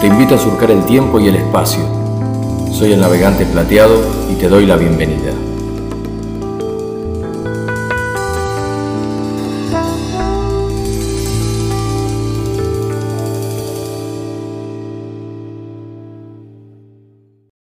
Te invito a surcar el tiempo y el espacio. Soy el navegante plateado y te doy la bienvenida.